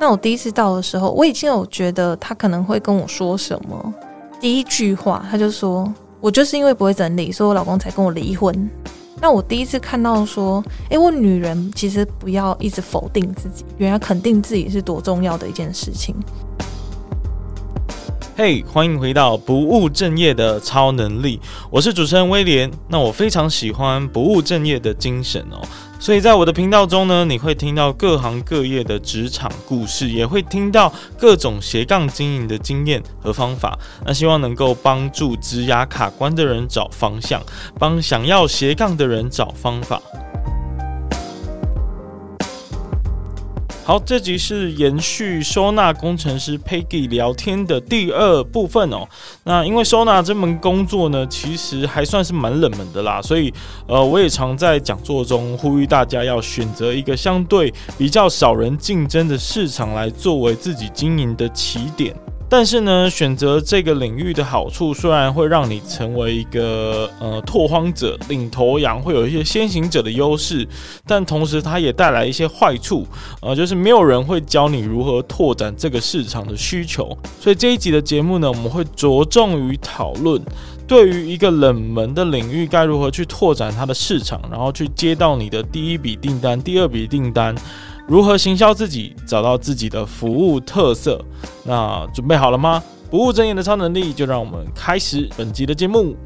那我第一次到的时候，我已经有觉得他可能会跟我说什么。第一句话，他就说：“我就是因为不会整理，所以我老公才跟我离婚。”那我第一次看到说：“诶、我女人其实不要一直否定自己，原来肯定自己是多重要的一件事情。”嘿欢迎回到不务正业的超能力，我是主持人威廉。那我非常喜欢不务正业的精神哦。所以在我的频道中呢，你会听到各行各业的职场故事，也会听到各种斜杠经营的经验和方法。那希望能够帮助职涯卡关的人找方向，帮想要斜杠的人找方法。好，这集是延续收纳工程师 Peggy 聊天的第二部分哦。那因为收纳这门工作呢，其实还算是蛮冷门的啦，所以呃，我也常在讲座中呼吁大家要选择一个相对比较少人竞争的市场来作为自己经营的起点。但是呢，选择这个领域的好处，虽然会让你成为一个呃拓荒者、领头羊，会有一些先行者的优势，但同时它也带来一些坏处，呃，就是没有人会教你如何拓展这个市场的需求。所以这一集的节目呢，我们会着重于讨论，对于一个冷门的领域，该如何去拓展它的市场，然后去接到你的第一笔订单、第二笔订单。如何行销自己，找到自己的服务特色？那准备好了吗？不务正业的超能力，就让我们开始本集的节目。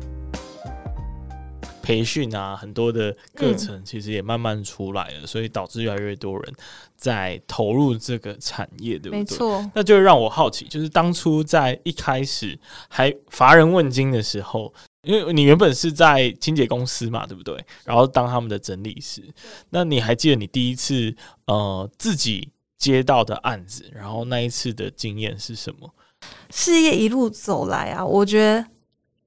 培训啊，很多的课程其实也慢慢出来了，嗯、所以导致越来越多人在投入这个产业，对不对？没错。那就让我好奇，就是当初在一开始还乏人问津的时候。因为你原本是在清洁公司嘛，对不对？然后当他们的整理师，那你还记得你第一次呃自己接到的案子，然后那一次的经验是什么？事业一路走来啊，我觉得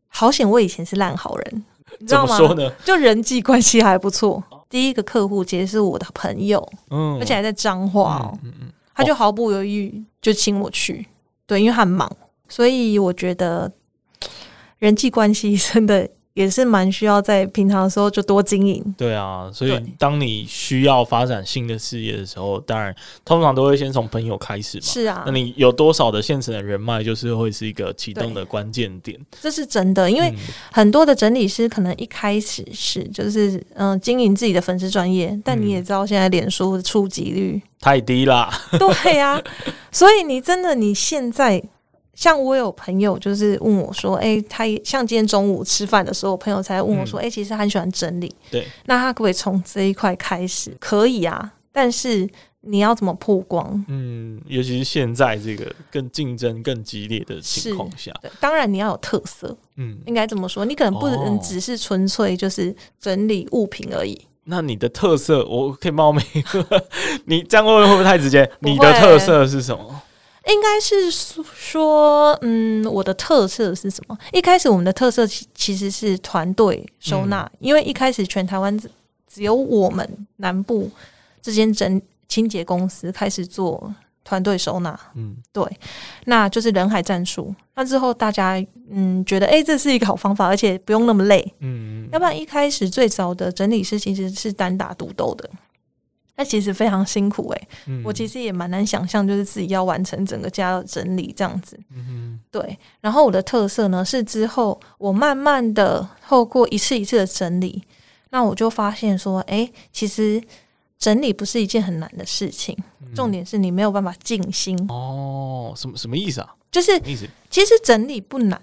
好险，我以前是烂好人，你知道吗？说呢？就人际关系还不错。第一个客户其实是我的朋友，嗯，而且还在彰化哦，嗯嗯嗯，他就毫不犹豫就请我去，对，因为他很忙，所以我觉得。人际关系真的也是蛮需要在平常的时候就多经营。对啊，所以当你需要发展新的事业的时候，当然通常都会先从朋友开始嘛。是啊，那你有多少的现成的人脉，就是会是一个启动的关键点。这是真的，因为很多的整理师可能一开始是就是嗯、呃、经营自己的粉丝专业，但你也知道现在脸书的触及率太低啦。对呀、啊，所以你真的你现在。像我有朋友就是问我说：“哎、欸，他像今天中午吃饭的时候，我朋友才问我说：‘哎、嗯欸，其实他很喜欢整理，对，那他可不可以从这一块开始？可以啊，但是你要怎么曝光？嗯，尤其是现在这个更竞争更激烈的情况下，当然你要有特色，嗯，应该这么说，你可能不能只是纯粹就是整理物品而已。那你的特色，我可以冒昧，你这样问会不会太直接？你的特色是什么？”应该是说，嗯，我的特色是什么？一开始我们的特色其其实是团队收纳，嗯、因为一开始全台湾只只有我们南部这间整清洁公司开始做团队收纳，嗯，对，那就是人海战术。那之后大家嗯觉得，哎、欸，这是一个好方法，而且不用那么累，嗯，要不然一开始最早的整理师其实是单打独斗的。那其实非常辛苦哎、欸，嗯、我其实也蛮难想象，就是自己要完成整个家的整理这样子。嗯，对。然后我的特色呢，是之后我慢慢的透过一次一次的整理，那我就发现说，哎、欸，其实整理不是一件很难的事情，嗯、重点是你没有办法静心。哦，什么什么意思啊？就是其实整理不难，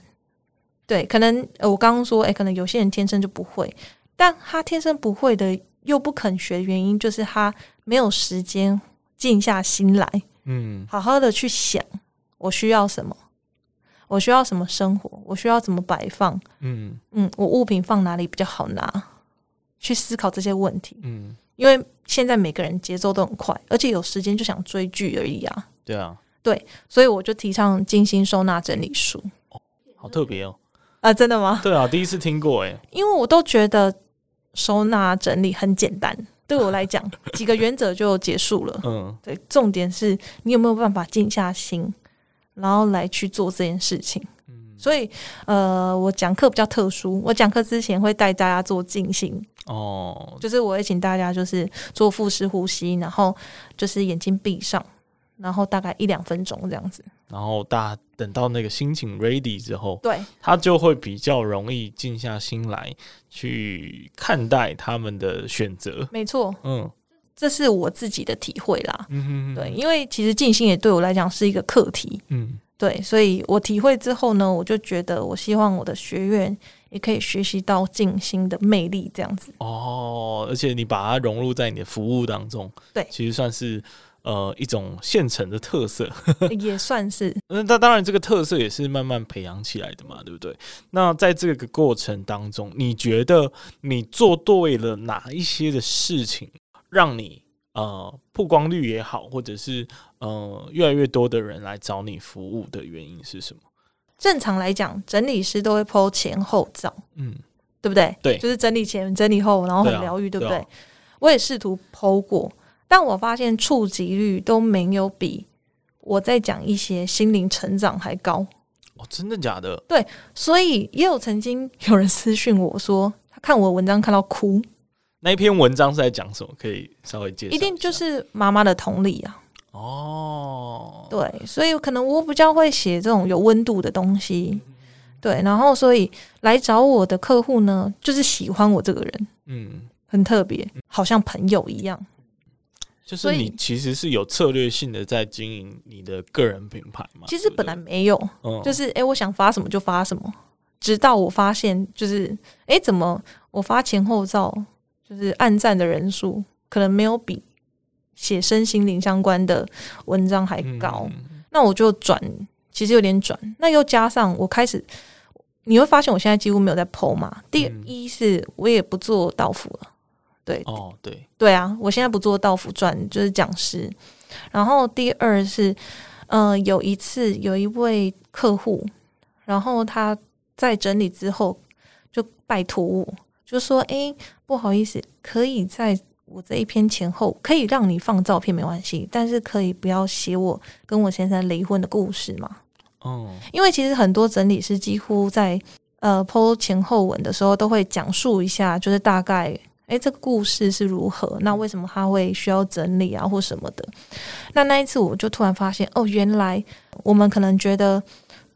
对，可能我刚刚说，哎、欸，可能有些人天生就不会，但他天生不会的。又不肯学的原因就是他没有时间静下心来，嗯，好好的去想我需要什么，我需要什么生活，我需要怎么摆放，嗯。嗯，我物品放哪里比较好拿，去思考这些问题，嗯，因为现在每个人节奏都很快，而且有时间就想追剧而已啊，对啊，对，所以我就提倡精心收纳整理书，哦，好特别哦，啊，真的吗？对啊，第一次听过诶，因为我都觉得。收纳整理很简单，对我来讲，几个原则就结束了。嗯，对，重点是你有没有办法静下心，然后来去做这件事情。嗯，所以呃，我讲课比较特殊，我讲课之前会带大家做静心。哦，就是我会请大家就是做腹式呼吸，然后就是眼睛闭上，然后大概一两分钟这样子。然后大家等到那个心情 ready 之后，对，他就会比较容易静下心来去看待他们的选择。没错，嗯，这是我自己的体会啦。嗯哼哼，对，因为其实静心也对我来讲是一个课题。嗯，对，所以我体会之后呢，我就觉得我希望我的学员也可以学习到静心的魅力，这样子。哦，而且你把它融入在你的服务当中，对，其实算是。呃，一种现成的特色 也算是。那 那当然，这个特色也是慢慢培养起来的嘛，对不对？那在这个过程当中，你觉得你做对了哪一些的事情，让你呃曝光率也好，或者是呃越来越多的人来找你服务的原因是什么？正常来讲，整理师都会 po 前后照，嗯，对不对？对，就是整理前、整理后，然后很疗愈，对，啊、对不对？对啊、我也试图 po 过。但我发现触及率都没有比我在讲一些心灵成长还高哦，真的假的？对，所以也有曾经有人私讯我说，他看我的文章看到哭。那一篇文章是在讲什么？可以稍微介绍一。一定就是妈妈的同理啊。哦，对，所以可能我比较会写这种有温度的东西。对，然后所以来找我的客户呢，就是喜欢我这个人，嗯，很特别，好像朋友一样。就是你其实是有策略性的在经营你的个人品牌嘛？其实本来没有，嗯、就是哎、欸，我想发什么就发什么，直到我发现，就是哎、欸，怎么我发前后照，就是按赞的人数可能没有比写身心灵相关的文章还高，嗯、那我就转，其实有点转，那又加上我开始，你会发现我现在几乎没有在 po 嘛。第一是我也不做道服了。对哦，对对啊，我现在不做道符传，就是讲师。然后第二是，嗯、呃，有一次有一位客户，然后他在整理之后就拜托我，就说：“哎，不好意思，可以在我这一篇前后可以让你放照片没关系，但是可以不要写我跟我先生离婚的故事嘛？”哦，因为其实很多整理师几乎在呃 po 前后文的时候都会讲述一下，就是大概。诶，这个故事是如何？那为什么他会需要整理啊，或什么的？那那一次我就突然发现，哦，原来我们可能觉得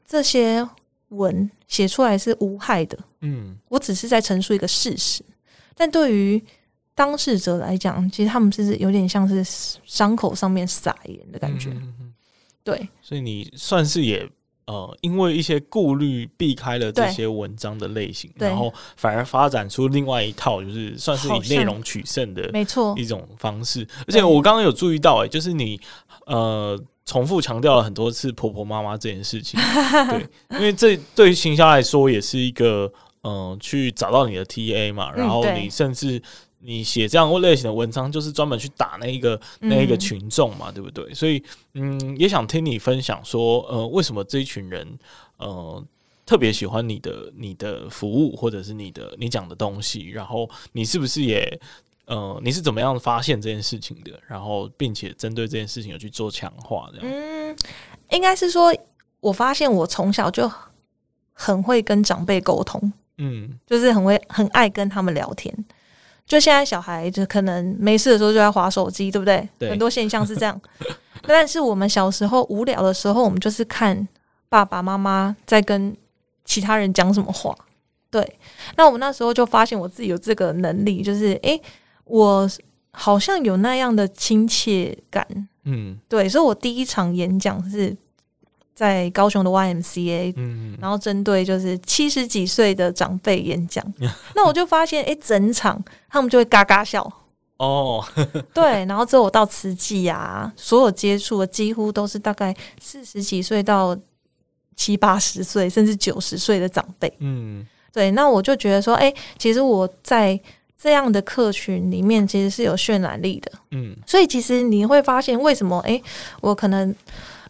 这些文写出来是无害的，嗯，我只是在陈述一个事实。但对于当事者来讲，其实他们是有点像是伤口上面撒盐的感觉，对。所以你算是也。呃，因为一些顾虑，避开了这些文章的类型，然后反而发展出另外一套，就是算是以内容取胜的，没错，一种方式。而且我刚刚有注意到，哎，就是你呃重复强调了很多次婆婆妈妈这件事情，对，因为这对于行销来说也是一个嗯去找到你的 TA 嘛，然后你甚至。你写这样类型的文章，就是专门去打那一个那一个群众嘛，嗯、对不对？所以，嗯，也想听你分享说，呃，为什么这一群人，呃，特别喜欢你的你的服务，或者是你的你讲的东西，然后你是不是也，呃，你是怎么样发现这件事情的？然后，并且针对这件事情有去做强化，这样？嗯，应该是说，我发现我从小就很会跟长辈沟通，嗯，就是很会很爱跟他们聊天。就现在小孩就可能没事的时候就在划手机，对不对？对，很多现象是这样。但是我们小时候无聊的时候，我们就是看爸爸妈妈在跟其他人讲什么话。对，那我们那时候就发现我自己有这个能力，就是诶、欸，我好像有那样的亲切感。嗯，对，所以我第一场演讲是。在高雄的 YMCA，嗯，然后针对就是七十几岁的长辈演讲，那我就发现，哎、欸，整场他们就会嘎嘎笑。哦，对，然后之后我到慈济啊，所有接触的几乎都是大概四十几岁到七八十岁，甚至九十岁的长辈，嗯，对，那我就觉得说，哎、欸，其实我在这样的客群里面，其实是有渲染力的，嗯，所以其实你会发现，为什么，哎、欸，我可能，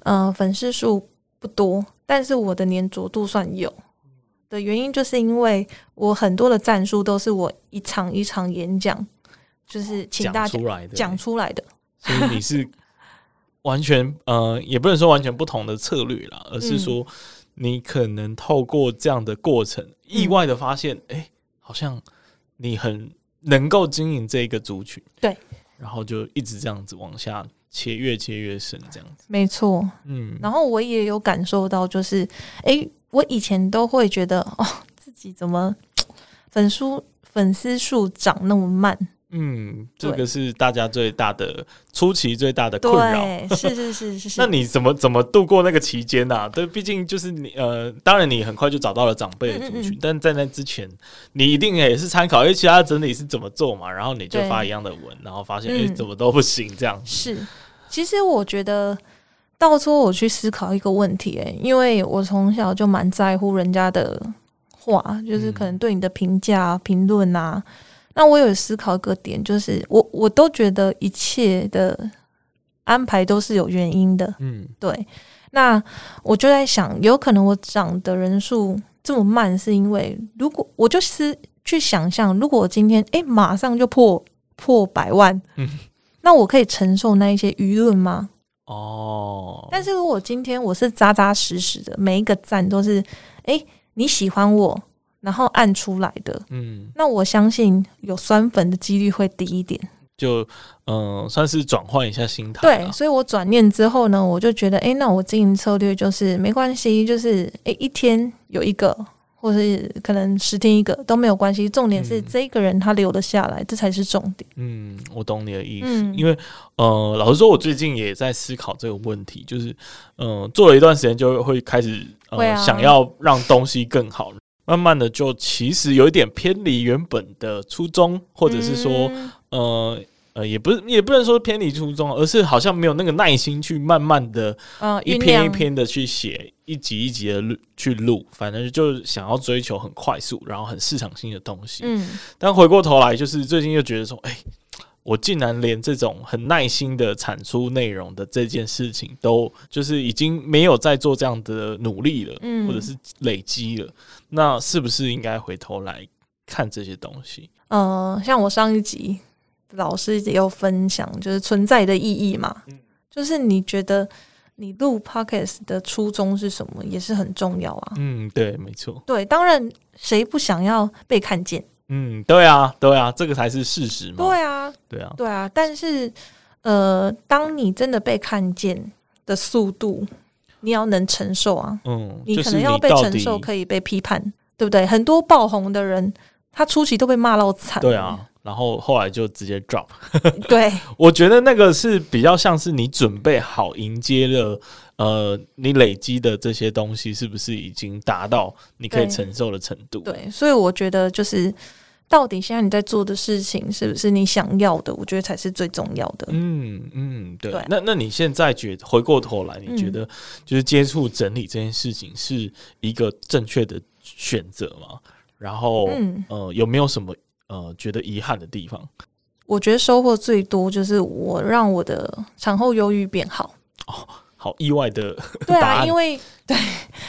嗯、呃，粉丝数。不多，但是我的黏着度算有的原因，就是因为我很多的战术都是我一场一场演讲，就是请大家讲出来的。所以你是完全呃，也不能说完全不同的策略啦，而是说你可能透过这样的过程，意外的发现，哎、欸，好像你很能够经营这个族群，对，然后就一直这样子往下。切越切越深这样子。没错，嗯，然后我也有感受到，就是哎，我以前都会觉得哦，自己怎么粉丝粉丝数涨那么慢。嗯，这个是大家最大的初期最大的困扰。是是是是是。那你怎么怎么度过那个期间呢？啊？对，毕竟就是你呃，当然你很快就找到了长辈的族群，嗯嗯嗯，但在那之前，你一定也是参考因为其他整理是怎么做嘛，然后你就发一样的文，然后发现哎，怎么都不行这样。是，其实我觉得到时候我去思考一个问题，哎，因为我从小就蛮在乎人家的话，就是可能对你的评价、评论啊。那我有思考一个点，就是我我都觉得一切的安排都是有原因的，嗯，对。那我就在想，有可能我涨的人数这么慢，是因为如果我就是去想象，如果我今天诶、欸、马上就破破百万，嗯，那我可以承受那一些舆论吗？哦。但是如果今天我是扎扎实实的，每一个赞都是诶、欸、你喜欢我。然后按出来的，嗯，那我相信有酸粉的几率会低一点，就嗯、呃，算是转换一下心态。对，所以我转念之后呢，我就觉得，哎，那我经营策略就是没关系，就是哎，一天有一个，或是可能十天一个都没有关系。重点是这个人他留得下来，嗯、这才是重点。嗯，我懂你的意思，嗯、因为呃，老实说，我最近也在思考这个问题，就是嗯、呃，做了一段时间就会开始呃，啊、想要让东西更好。慢慢的，就其实有一点偏离原本的初衷，或者是说，嗯、呃呃，也不是，也不能说偏离初衷，而是好像没有那个耐心去慢慢的，一篇一篇的去写，一集一集的录去录，反正就想要追求很快速，然后很市场性的东西。嗯，但回过头来，就是最近又觉得说，哎。我竟然连这种很耐心的产出内容的这件事情，都就是已经没有在做这样的努力了，嗯，或者是累积了，那是不是应该回头来看这些东西？呃，像我上一集老师也有分享，就是存在的意义嘛，嗯，就是你觉得你录 Podcast 的初衷是什么，也是很重要啊。嗯，对，没错，对，当然谁不想要被看见？嗯，对啊，对啊，这个才是事实嘛。对啊，对啊，对啊。但是，呃，当你真的被看见的速度，你要能承受啊。嗯，你可能要被承受，可以被批判，对不对？很多爆红的人，他初期都被骂到惨。对啊，然后后来就直接 drop。对，我觉得那个是比较像是你准备好迎接了，呃，你累积的这些东西是不是已经达到你可以承受的程度？对，对，所以我觉得就是。到底现在你在做的事情是不是你想要的？我觉得才是最重要的。嗯嗯，对。对那那你现在觉得回过头来，你觉得就是接触整理这件事情是一个正确的选择吗？然后，嗯、呃，有没有什么呃觉得遗憾的地方？我觉得收获最多就是我让我的产后忧郁变好。哦，好意外的。对啊，因为对，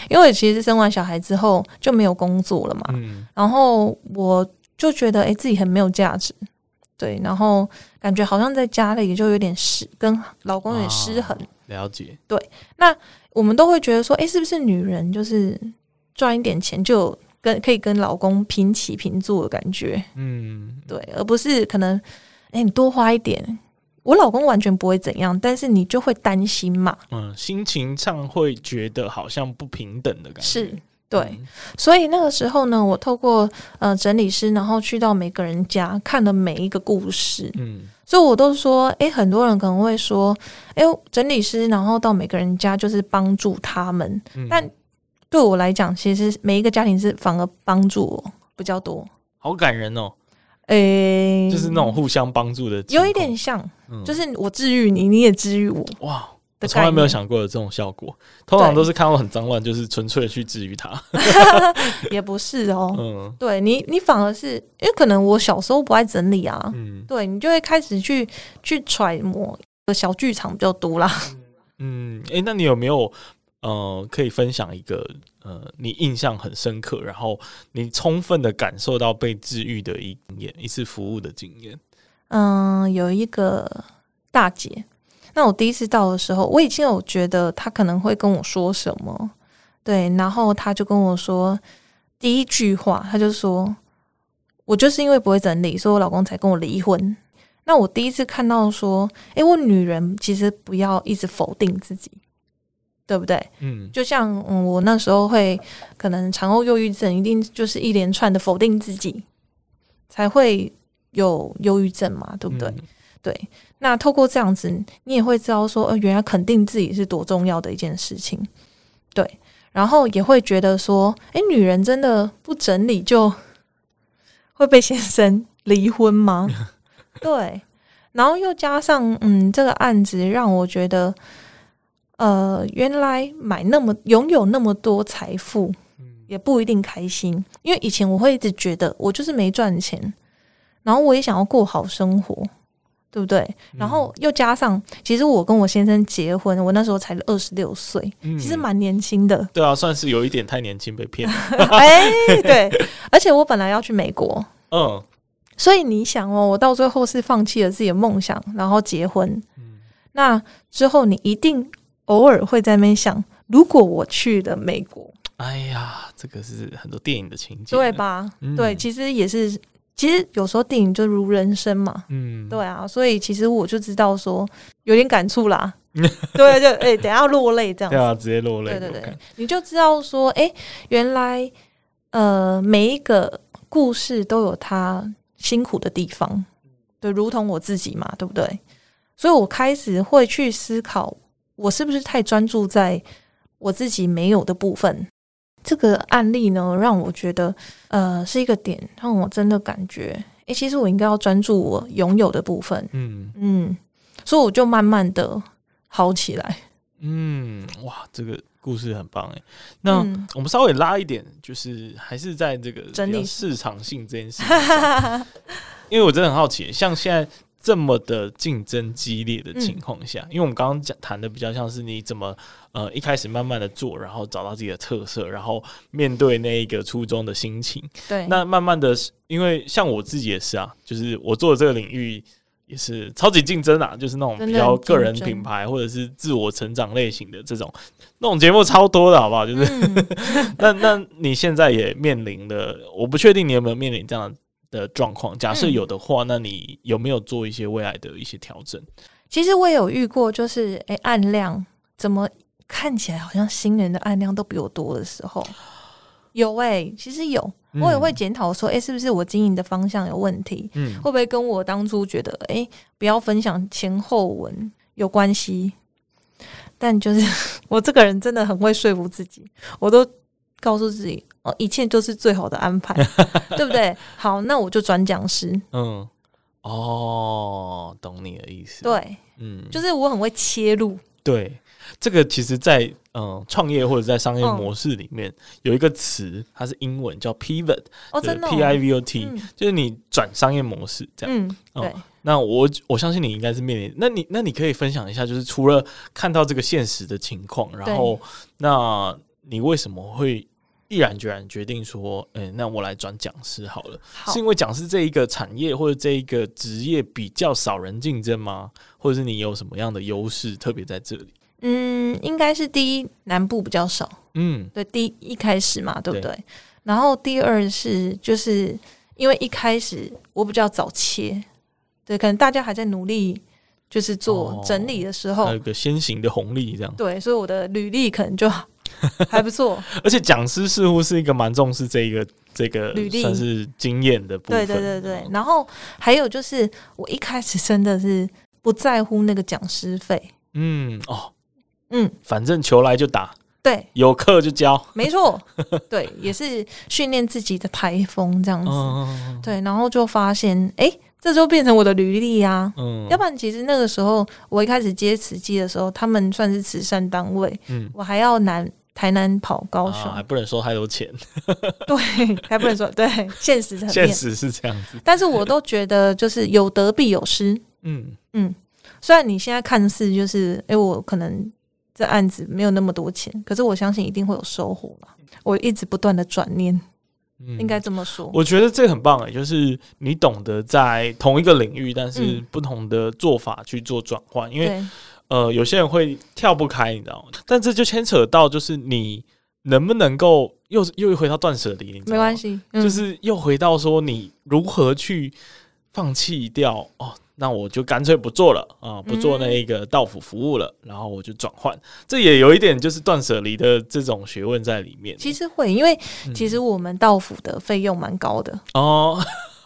因为其实生完小孩之后就没有工作了嘛。嗯。然后我。就觉得哎、欸，自己很没有价值，对，然后感觉好像在家里就有点失，跟老公有点失衡。啊、了解，对。那我们都会觉得说，哎、欸，是不是女人就是赚一点钱就跟可以跟老公平起平坐的感觉？嗯，对，而不是可能，哎、欸，你多花一点，我老公完全不会怎样，但是你就会担心嘛。嗯，心情上会觉得好像不平等的感觉。是。对，嗯、所以那个时候呢，我透过呃整理师，然后去到每个人家看了每一个故事，嗯，所以我都说，诶，很多人可能会说，诶，整理师，然后到每个人家就是帮助他们，嗯、但对我来讲，其实每一个家庭是反而帮助我比较多，好感人哦，诶，就是那种互相帮助的，有一点像，嗯、就是我治愈你，你也治愈我，哇。我从来没有想过有这种效果，通常都是看到很脏乱，就是纯粹的去治愈它。也不是哦，嗯，对你，你反而是因为可能我小时候不爱整理啊，嗯，对你就会开始去去揣摩，小剧场比较多啦。嗯，诶、欸，那你有没有呃可以分享一个呃你印象很深刻，然后你充分的感受到被治愈的经验，一次服务的经验？嗯，有一个大姐。那我第一次到的时候，我已经有觉得她可能会跟我说什么，对，然后她就跟我说第一句话，她就说：“我就是因为不会整理，所以我老公才跟我离婚。”那我第一次看到说，哎、欸，我女人其实不要一直否定自己，对不对？嗯，就像嗯，我那时候会可能产后忧郁症，一定就是一连串的否定自己，才会有忧郁症嘛，对不对？嗯、对。那透过这样子，你也会知道说，呃，原来肯定自己是多重要的一件事情，对。然后也会觉得说，哎，女人真的不整理就 会被先生离婚吗？对。然后又加上，嗯，这个案子让我觉得，呃，原来买那么拥有那么多财富，也不一定开心。因为以前我会一直觉得，我就是没赚钱，然后我也想要过好生活。对不对？然后又加上，其实我跟我先生结婚，我那时候才二十六岁，嗯、其实蛮年轻的。对啊，算是有一点太年轻被骗了。哎，对，而且我本来要去美国，嗯，所以你想哦，我到最后是放弃了自己的梦想，然后结婚。嗯，那之后你一定偶尔会在那边想，如果我去了美国，哎呀，这个是很多电影的情节，对吧？嗯、对，其实也是。其实有时候电影就如人生嘛，嗯，对啊，所以其实我就知道说有点感触啦，对，就哎、欸，等下落泪这样子，对啊，直接落泪，对对对，你就知道说，哎、欸，原来呃每一个故事都有它辛苦的地方，对，如同我自己嘛，对不对？所以我开始会去思考，我是不是太专注在我自己没有的部分。这个案例呢，让我觉得，呃，是一个点，让我真的感觉，诶，其实我应该要专注我拥有的部分，嗯嗯，所以我就慢慢的好起来，嗯，哇，这个故事很棒诶。那我们稍微拉一点，就是还是在这个整理市场性这件事情，因为我真的很好奇，像现在。这么的竞争激烈的情况下，嗯、因为我们刚刚讲谈的比较像是你怎么呃一开始慢慢的做，然后找到自己的特色，然后面对那一个初衷的心情。对，那慢慢的，因为像我自己也是啊，就是我做的这个领域也是超级竞争啊，就是那种比较个人品牌或者是自我成长类型的这种那种节目超多的，好不好？就是、嗯、那那你现在也面临的，我不确定你有没有面临这样的。状况，假设有的话，嗯、那你有没有做一些未来的一些调整？其实我也有遇过，就是诶，暗量怎么看起来好像新人的暗量都比我多的时候，有诶、欸，其实有，我也会检讨说，诶、欸，是不是我经营的方向有问题？嗯，会不会跟我当初觉得，诶、欸，不要分享前后文有关系？但就是 我这个人真的很会说服自己，我都。告诉自己哦，一切都是最好的安排，对不对？好，那我就转讲师。嗯，哦，懂你的意思。对，嗯，就是我很会切入。对，这个其实在，在嗯创业或者在商业模式里面，嗯、有一个词，它是英文叫 pivot，哦，真的、哦、，P I V O T，、嗯、就是你转商业模式这样。嗯，对。嗯、那我我相信你应该是面临，那你那你可以分享一下，就是除了看到这个现实的情况，然后那。你为什么会毅然决然决定说，哎、欸，那我来转讲师好了？好，是因为讲师这一个产业或者这一个职业比较少人竞争吗？或者是你有什么样的优势特别在这里？嗯，应该是第一，南部比较少。嗯，对，第一，一开始嘛，对不对？对，然后第二是，就是因为一开始我比较早切，对，可能大家还在努力，就是做整理的时候，有、哦、个先行的红利，这样。对，所以我的履历可能就。还不错，而且讲师似乎是一个蛮重视这个这个履历，算是经验的部分。对对对对，然后还有就是，我一开始真的是不在乎那个讲师费。嗯哦，嗯，反正求来就打，对，有课就教，没错。对，也是训练自己的台风这样子。嗯、对，然后就发现，哎，这就变成我的履历啊。嗯，要不然其实那个时候我一开始接慈济的时候，他们算是慈善单位，嗯，我还要南。台南跑高雄，啊、还不能收太多钱。对，还不能说对，现实层面现实是这样子。但是我都觉得就是有得必有失。嗯嗯，虽然你现在看似就是，哎、欸，我可能这案子没有那么多钱，可是我相信一定会有收获吧。我一直不断的转念，嗯、应该这么说。我觉得这很棒哎，就是你懂得在同一个领域，但是不同的做法去做转换，嗯、因为。呃，有些人会跳不开，你知道吗？但这就牵扯到，就是你能不能够又又回到断舍离？没关系，嗯、就是又回到说你如何去放弃掉哦，那我就干脆不做了啊，不做那一个到府服务了，嗯、然后我就转换。这也有一点就是断舍离的这种学问在里面。其实会，因为其实我们到府的费用蛮高的哦。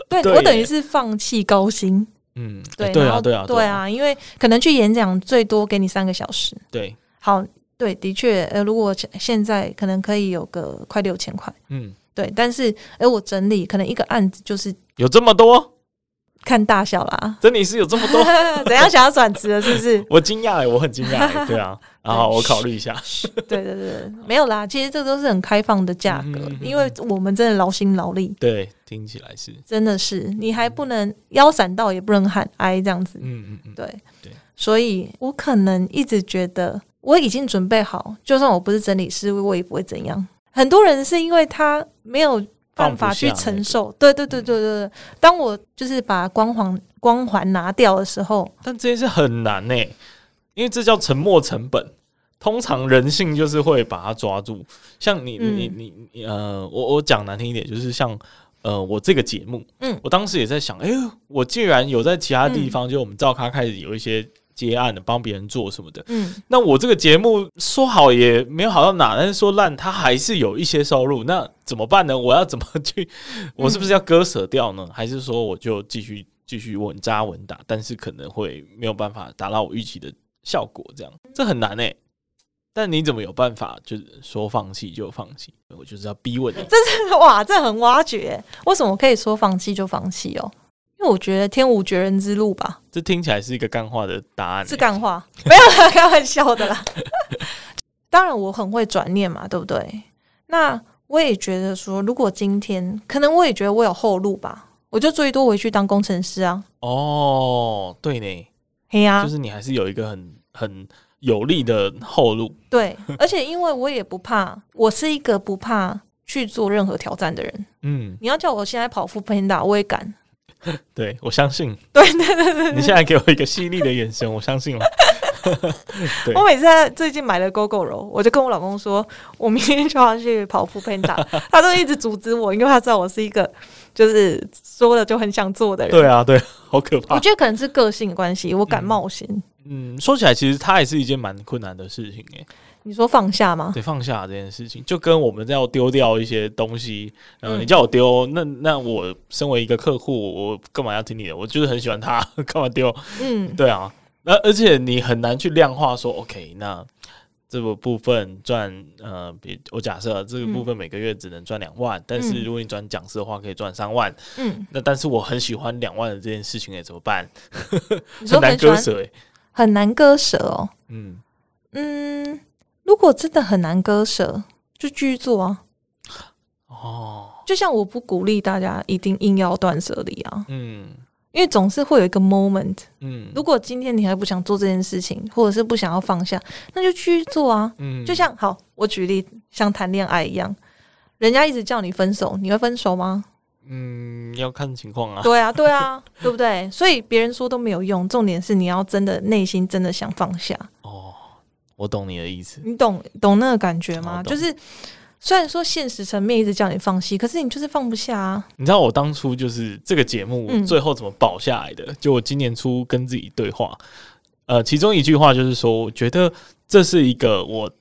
对，对我等于是放弃高薪。嗯，对，对啊，对啊，对啊，因为可能去演讲最多给你三个小时。对，好，对，的确，呃，如果现在可能可以有个快六千块。嗯，对，但是，哎，我整理可能一个案子就是有这么多。看大小啦，整理是有这么多，怎样想要转职了？是不是？我惊讶哎，我很惊讶，对啊，然后我考虑一下。对对对，没有啦，其实这都是很开放的价格，嗯、哼哼因为我们真的劳心劳力。对，听起来是，真的是，你还不能腰闪到，也不能喊哀这样子。嗯嗯嗯，对对，所以我可能一直觉得我已经准备好，就算我不是整理师，我也不会怎样。很多人是因为他没有。办法去承受，对对对对对。当我就是把光环光环拿掉的时候，但这件事很难呢，因为这叫沉没成本。通常人性就是会把它抓住。像你你你你呃，我我讲难听一点，就是像呃，我这个节目，嗯，我当时也在想，哎呦，我既然有在其他地方，就我们照咖开始有一些。接案的，帮别人做什么的，嗯，那我这个节目说好也没有好到哪，但是说烂，它还是有一些收入，那怎么办呢？我要怎么去？我是不是要割舍掉呢？还是说我就继续继续稳扎稳打？但是可能会没有办法达到我预期的效果，这样这很难诶。但你怎么有办法？就是说放弃就放弃？我就是要逼问你，这是哇，这很挖掘，为什么可以说放弃就放弃哦？因为我觉得天无绝人之路吧，这听起来是一个干话的答案，是干话，没有 开玩笑的啦。当然我很会转念嘛，对不对？那我也觉得说，如果今天可能，我也觉得我有后路吧，我就最多回去当工程师啊。哦，对呢，嘿呀，就是你还是有一个很很有利的后路。对，而且因为我也不怕，我是一个不怕去做任何挑战的人。嗯，你要叫我现在跑 foodpanda，我也敢。对，我相信。对对对对，你现在给我一个犀利的眼神，我相信了。对我每次在最近买了 Gogoro，我就跟我老公说，我明天就要去跑 foodpanda，他都一直阻止我，因为他知道我是一个就是说了就很想做的人。对啊，对，好可怕。我觉得可能是个性关系，我敢冒险。嗯，说起来，其实它也是一件蛮困难的事情，哎。你说放下吗？对，放下这件事情，就跟我们要丢掉一些东西，然后你叫我丢，那那我身为一个客户，我干嘛要听你的？我就是很喜欢他，干嘛丢？嗯，对啊，而而且你很难去量化说，OK，那这个部分赚呃，比我假设这个部分每个月只能赚两万，嗯、但是如果你转讲师的话，可以赚三万。嗯，那但是我很喜欢两万的这件事情，哎，怎么办？很难割舍，哎，很难割舍哦。嗯嗯。如果真的很难割舍，就继续做啊！哦，就像我不鼓励大家一定硬要断舍离啊，嗯，因为总是会有一个 moment，嗯，如果今天你还不想做这件事情，或者是不想要放下，那就继续做啊，嗯，就像好，我举例像谈恋爱一样，人家一直叫你分手，你会分手吗？嗯，要看情况啊。对啊，对啊，对不对？所以别人说都没有用，重点是你要真的内心真的想放下。我懂你的意思，你懂懂那个感觉吗？就是虽然说现实层面一直叫你放弃，可是你就是放不下啊。你知道我当初就是这个节目最后怎么保下来的？嗯、就我今年初跟自己对话，呃，其中一句话就是说，我觉得这是一个我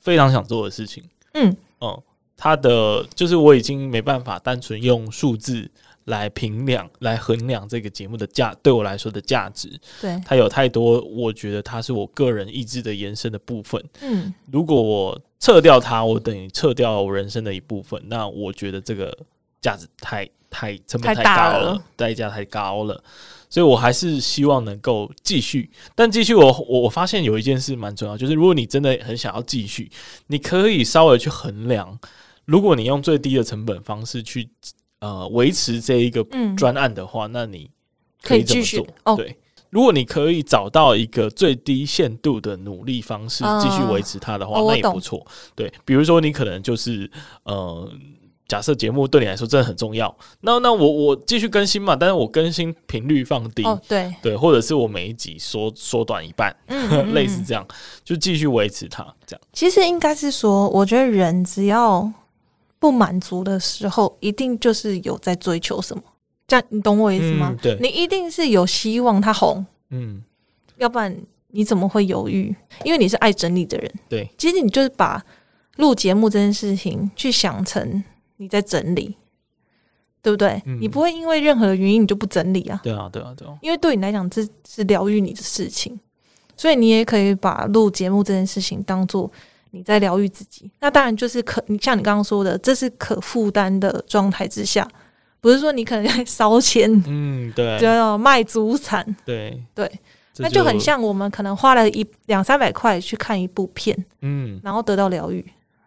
非常想做的事情。嗯嗯，他的就是我已经没办法单纯用数字。来评量、来衡量这个节目的价，对我来说的价值，对，它有太多，我觉得它是我个人意志的延伸的部分。嗯，如果我撤掉它，我等于撤掉我人生的一部分。那我觉得这个价值太太成本太高了，了代价太高了，所以我还是希望能够继续。但继续我，我我我发现有一件事蛮重要，就是如果你真的很想要继续，你可以稍微去衡量，如果你用最低的成本方式去。呃，维持这一个专案的话，嗯、那你可以怎么做。哦、对，如果你可以找到一个最低限度的努力方式继续维持它的话，哦、那也不错。对，比如说你可能就是呃，假设节目对你来说真的很重要，那那我我继续更新嘛，但是我更新频率放低，哦、对对，或者是我每一集缩缩短一半，嗯嗯嗯类似这样，就继续维持它这样。其实应该是说，我觉得人只要。不满足的时候，一定就是有在追求什么。这样你懂我意思吗？嗯、对，你一定是有希望他红，嗯，要不然你怎么会犹豫？因为你是爱整理的人。对，其实你就是把录节目这件事情去想成你在整理，对不对？嗯、你不会因为任何的原因你就不整理啊？对啊，对啊，对啊。因为对你来讲，这是疗愈你的事情，所以你也可以把录节目这件事情当做你在疗愈自己。那当然就是可，你像你刚刚说的，这是可负担的状态之下。不是说你可能 在烧钱，嗯，对，就要卖祖产，对对，那就很像我们可能花了一两三百块去看一部片，嗯，然后得到疗愈。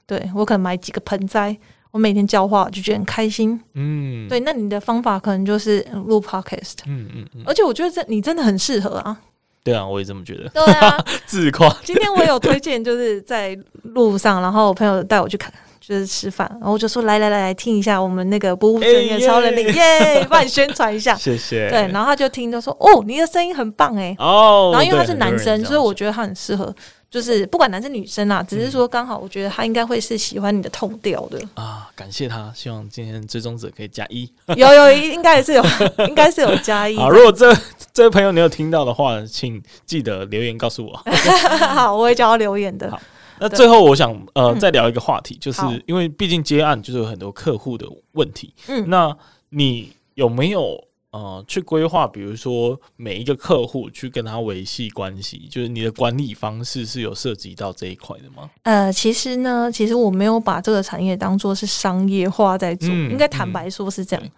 对，我可能买几个盆栽，我每天浇花，就觉得很开心，嗯，对。那你的方法可能就是录 podcast，嗯嗯嗯，而且我觉得这你真的很适合啊。对啊，我也这么觉得。对啊，自夸。今天我有推荐，就是在路上，然后我朋友带我去看。就是吃饭，然后我就说来来来来听一下我们那个不务正业超能力耶，帮你宣传一下，谢谢。对，然后他就听就说哦，你的声音很棒哎哦，然后因为他是男生，所以我觉得他很适合，就是不管男生女生啊，只是说刚好我觉得他应该会是喜欢你的 tone 调的啊。感谢他，希望今天追踪者可以加一，有有应该也是有，应该是有加一。好，如果这这位朋友你有听到的话，请记得留言告诉我。好，我会叫他留言的。那最后，我想呃再聊一个话题，就是因为毕竟接案就是有很多客户的问题。嗯，那你有没有呃去规划，比如说每一个客户去跟他维系关系，就是你的管理方式是有涉及到这一块的吗？呃，其实呢，其实我没有把这个产业当做是商业化在做，嗯、应该坦白说是这样。嗯、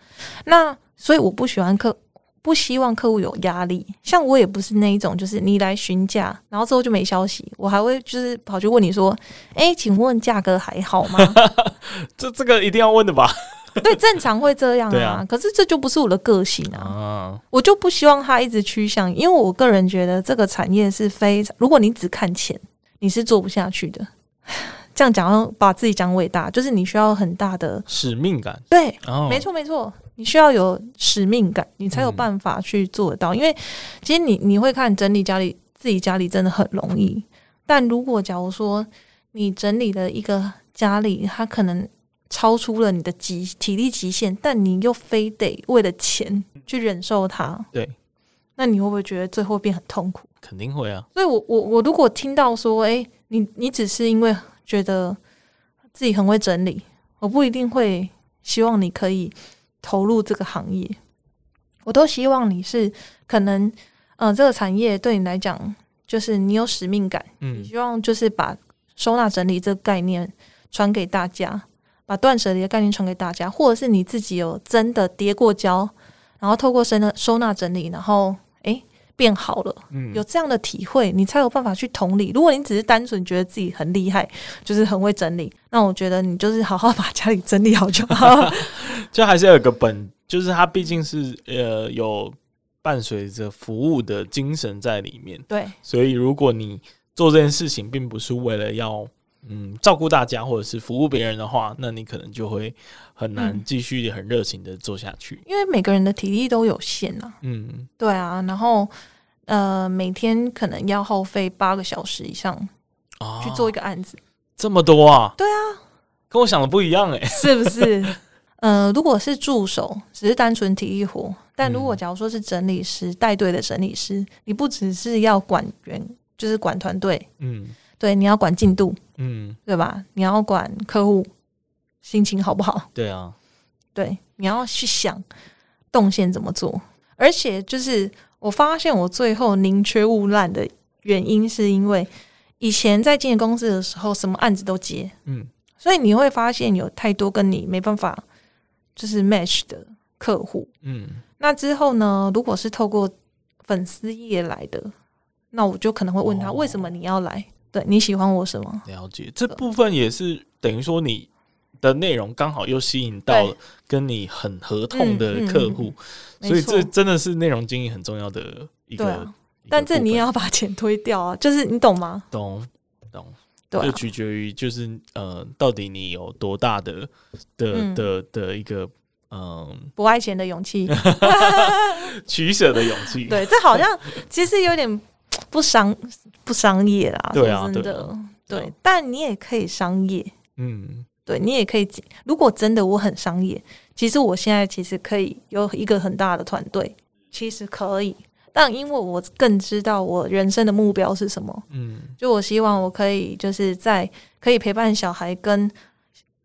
那所以我不喜欢客。不希望客户有压力，像我也不是那一种，就是你来询价，然后之后就没消息，我还会就是跑去问你说，哎，请问价格还好吗？这这个一定要问的吧？对，正常会这样啊。啊可是这就不是我的个性啊，啊我就不希望他一直趋向，因为我个人觉得这个产业是非常，如果你只看钱，你是做不下去的。这样讲要把自己讲伟大，就是你需要很大的使命感。对，哦、没错没错，你需要有使命感，你才有办法去做得到。嗯、因为其实你你会看整理家里，自己家里真的很容易。但如果假如说你整理的一个家里，它可能超出了你的极体力极限，但你又非得为了钱去忍受它，对，那你会不会觉得最后变很痛苦？肯定会啊。所以我我我如果听到说，哎、欸，你你只是因为。觉得自己很会整理，我不一定会希望你可以投入这个行业。我都希望你是可能，嗯、呃，这个产业对你来讲，就是你有使命感，嗯，你希望就是把收纳整理这个概念传给大家，把断舍离的概念传给大家，或者是你自己有真的跌过跤，然后透过收纳收纳整理，然后。变好了，嗯，有这样的体会，你才有办法去同理。如果你只是单纯觉得自己很厉害，就是很会整理，那我觉得你就是好好 把家里整理好就好。就还是要有个本，就是它毕竟是呃有伴随着服务的精神在里面。对，所以如果你做这件事情并不是为了要嗯照顾大家或者是服务别人的话，那你可能就会很难继续很热情的做下去。嗯，因为每个人的体力都有限啊。嗯，对啊，然后。呃，每天可能要耗费八个小时以上去做一个案子，哦、这么多啊？对啊，跟我想的不一样哎、欸，是不是？呃，如果是助手，只是单纯体力活；但如果假如说是整理师带队的整理师，你不只是要管员，就是管团队，嗯，对，你要管进度，嗯，对吧？你要管客户心情好不好？对啊，对，你要去想动线怎么做，而且就是。我发现我最后宁缺毋滥的原因，是因为以前在经纪公司的时候，什么案子都接，嗯，所以你会发现有太多跟你没办法就是 match 的客户，嗯，那之后呢，如果是透过粉丝页来的，那我就可能会问他为什么你要来？哦、对，你喜欢我什么？了解，这部分也是等于说你的内容刚好又吸引到跟你很合同的客户。嗯嗯所以这真的是内容经营很重要的一个，啊、但这你也要把钱推掉啊，就是你懂吗？懂懂，对、啊，就取决于就是呃，到底你有多大的的、嗯、的的一个嗯、呃，不爱钱的勇气，取舍的勇气。对，这好像其实有点不商不商业啦，对啊，真的，对，但你也可以商业，嗯。对，你也可以，如果真的我很商业，其实我现在其实可以有一个很大的团队，其实可以。但因为我更知道我人生的目标是什么，嗯，就我希望我可以就是在可以陪伴小孩跟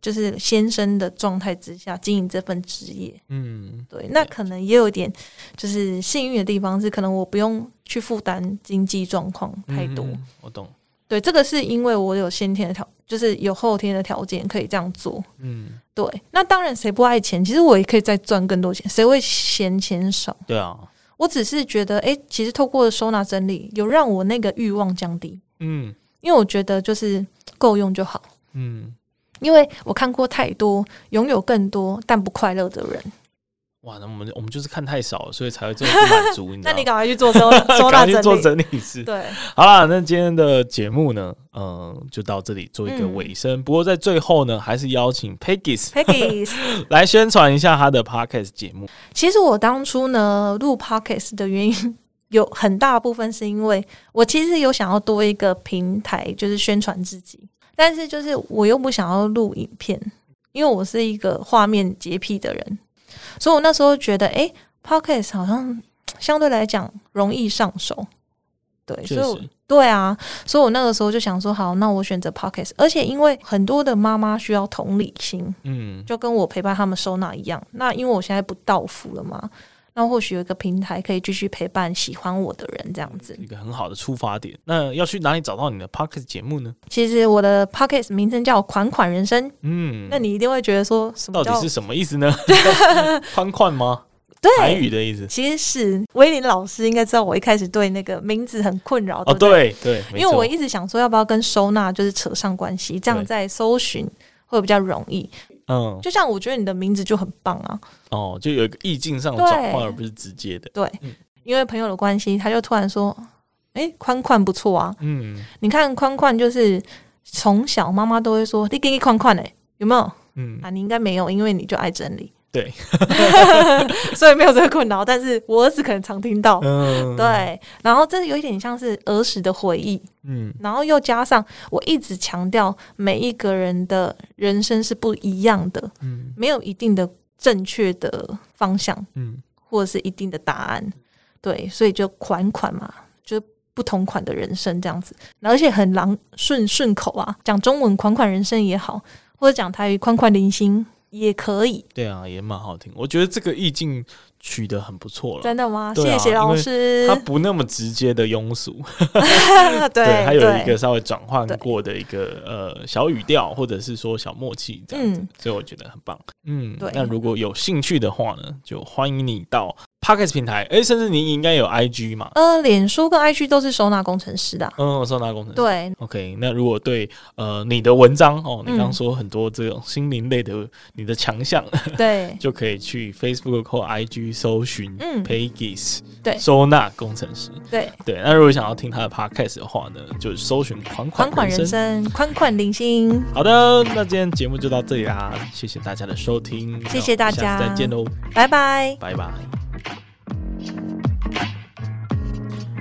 就是先生的状态之下经营这份职业，嗯，对，那可能也有一点就是幸运的地方是，可能我不用去负担经济状况太多，嗯，我懂，对，这个是因为我有先天的条，就是有后天的条件可以这样做，嗯，对，那当然谁不爱钱？其实我也可以再赚更多钱，谁会嫌钱少？对啊。我只是觉得，哎、欸，其实透过收纳整理，有让我那个欲望降低。嗯，因为我觉得就是够用就好。嗯，因为我看过太多拥有更多但不快乐的人。哇，那我们我们就是看太少了，所以才会这么不满足。你？那你赶快去做收收纳整理，去做整理师。对，好啦，那今天的节目呢，嗯、呃，就到这里做一个尾声。嗯、不过在最后呢，还是邀请 Peggy Peggy 来宣传一下他的 Podcast 节目。其实我当初呢录 Podcast 的原因有很大部分是因为我其实有想要多一个平台，就是宣传自己，但是就是我又不想要录影片，因为我是一个画面洁癖的人。所以，我那时候觉得，哎，Podcast 好像相对来讲容易上手，对，所以，对啊，所以我那个时候就想说，好，那我选择 Pocket，而且因为很多的妈妈需要同理心，嗯，就跟我陪伴他们收纳一样。那因为我现在不到府了嘛，那或许有一个平台可以继续陪伴喜欢我的人，这样子，一个很好的出发点。那要去哪里找到你的 Pocket 节目呢？其实我的 Pocket 名称叫“款款人生”，嗯，那你一定会觉得说，什么到底是什么意思呢？宽宽吗？对，台语的意思。其实是威廉老师应该知道，我一开始对那个名字很困扰。哦，对对，因为我一直想说，要不要跟收纳就是扯上关系，这样在搜寻会比较容易。嗯，就像我觉得你的名字就很棒啊。哦，就有一个意境上的转换，而不是直接的。对，因为朋友的关系，他就突然说：“哎，宽宽不错啊。”嗯，你看宽宽就是从小妈妈都会说：“你给你宽宽哎，有没有？”嗯啊，你应该没有，因为你就爱整理。对，所以没有这个困扰。但是我儿子可能常听到。嗯，对。然后这有一点像是儿时的回忆。嗯，然后又加上我一直强调，每一个人的人生是不一样的。嗯，没有一定的。正确的方向，嗯，或者是一定的答案，对，所以就款款嘛，就不同款的人生这样子，而且很朗顺顺口啊，讲中文款款人生也好，或者讲台语款款零星也可以，对啊，也蛮好听，我觉得这个意境。取得很不错了，真的吗？啊、谢谢老师。他不那么直接的庸俗，对，还有一个稍微转换过的一个呃小语调，或者是说小默契这样子，嗯、所以我觉得很棒。嗯，对。那如果有兴趣的话呢，就欢迎你到 Podcast 平台，哎、欸，甚至你应该有 IG 嘛？呃，脸书跟 IG 都是收纳工程师的。嗯，收纳工程师。对。OK，那如果对呃你的文章哦，你刚刚说很多这种心灵类的你的强项，对，就可以去 Facebook 或 IG。搜寻嗯，Pages，对。收纳工程师。对。对，那如果想要听他的 Podcast 的话呢，就搜寻款款款人生款款零星。好的，那今天节目就到这里啦，谢谢大家的收听，谢谢大家，下次再见喽，拜拜，拜拜。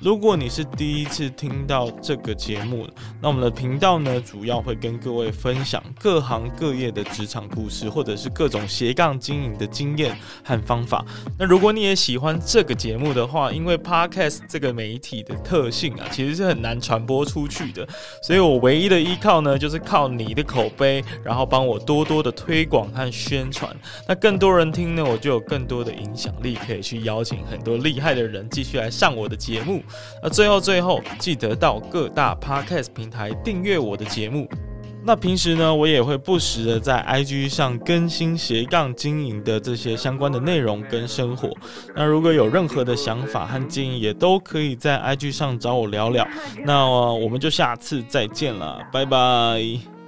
如果你是第一次听到这个节目，那我们的频道呢，主要会跟各位分享各行各业的职场故事，或者是各种斜杠经营的经验和方法。那如果你也喜欢这个节目的话，因为 Podcast 这个媒体的特性啊，其实是很难传播出去的，所以我唯一的依靠呢，就是靠你的口碑，然后帮我多多的推广和宣传。那更多人听呢，我就有更多的影响力，可以去邀请很多厉害的人继续来上我的节目。那最后最后，记得到各大 Podcast 平台订阅我的节目。那平时呢，我也会不时的在 IG 上更新斜杠经营的这些相关的内容跟生活。那如果有任何的想法和建议，也都可以在 IG 上找我聊聊。那我们就下次再见了，拜拜。